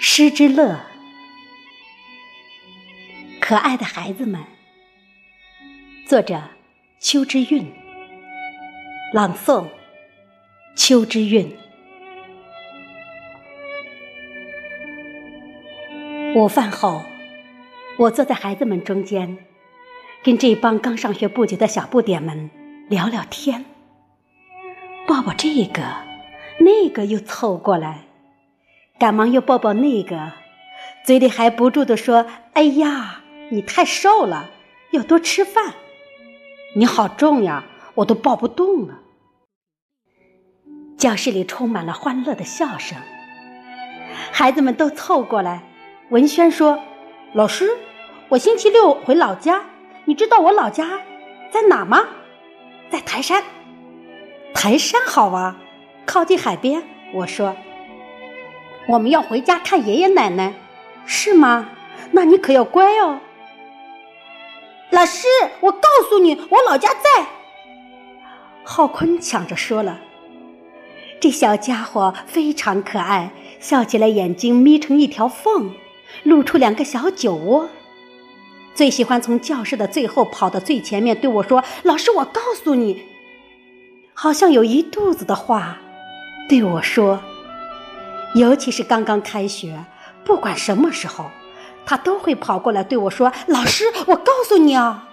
诗之乐，可爱的孩子们。作者：秋之韵，朗诵：秋之韵。午饭后，我坐在孩子们中间，跟这帮刚上学不久的小不点们聊聊天，抱抱这个，那个又凑过来。赶忙又抱抱那个，嘴里还不住的说：“哎呀，你太瘦了，要多吃饭。你好重呀，我都抱不动了。”教室里充满了欢乐的笑声，孩子们都凑过来。文轩说：“老师，我星期六回老家，你知道我老家在哪吗？在台山。台山好啊，靠近海边。”我说。我们要回家看爷爷奶奶，是吗？那你可要乖哦。老师，我告诉你，我老家在。浩坤抢着说了，这小家伙非常可爱，笑起来眼睛眯成一条缝，露出两个小酒窝，最喜欢从教室的最后跑到最前面对我说：“老师，我告诉你。”好像有一肚子的话对我说。尤其是刚刚开学，不管什么时候，他都会跑过来对我说：“老师，我告诉你啊。”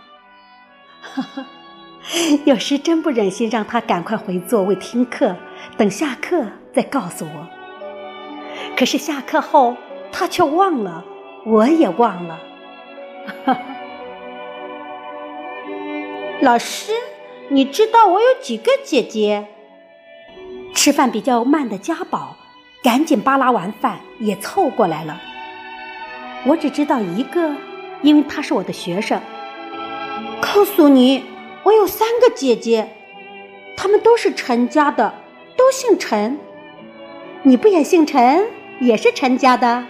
有时真不忍心让他赶快回座位听课，等下课再告诉我。可是下课后，他却忘了，我也忘了。老师，你知道我有几个姐姐？吃饭比较慢的家宝。赶紧扒拉完饭也凑过来了。我只知道一个，因为他是我的学生。告诉你，我有三个姐姐，她们都是陈家的，都姓陈。你不也姓陈，也是陈家的？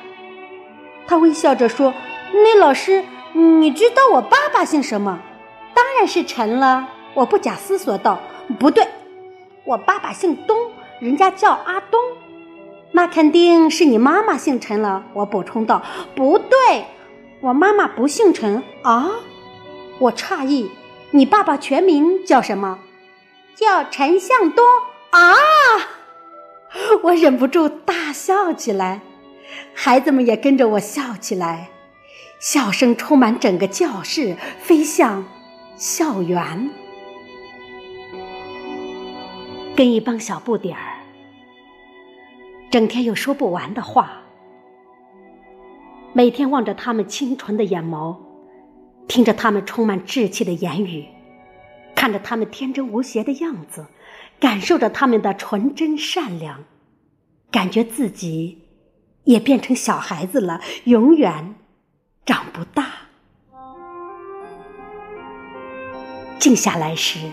他微笑着说：“那老师，你知道我爸爸姓什么？当然是陈了。”我不假思索道：“不对，我爸爸姓东，人家叫阿东。”那肯定是你妈妈姓陈了，我补充道。不对，我妈妈不姓陈啊！我诧异，你爸爸全名叫什么？叫陈向东啊！我忍不住大笑起来，孩子们也跟着我笑起来，笑声充满整个教室，飞向校园，跟一帮小不点儿。整天有说不完的话，每天望着他们清纯的眼眸，听着他们充满稚气的言语，看着他们天真无邪的样子，感受着他们的纯真善良，感觉自己也变成小孩子了，永远长不大。静下来时，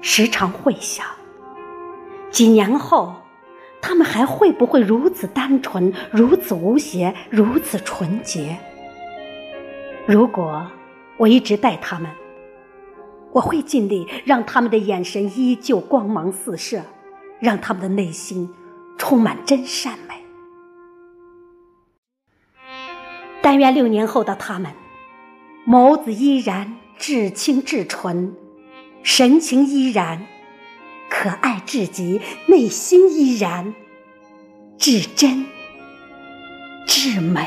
时常会想，几年后。他们还会不会如此单纯、如此无邪、如此纯洁？如果我一直带他们，我会尽力让他们的眼神依旧光芒四射，让他们的内心充满真善美。但愿六年后的他们，眸子依然至清至纯，神情依然。可爱至极，内心依然至真至美。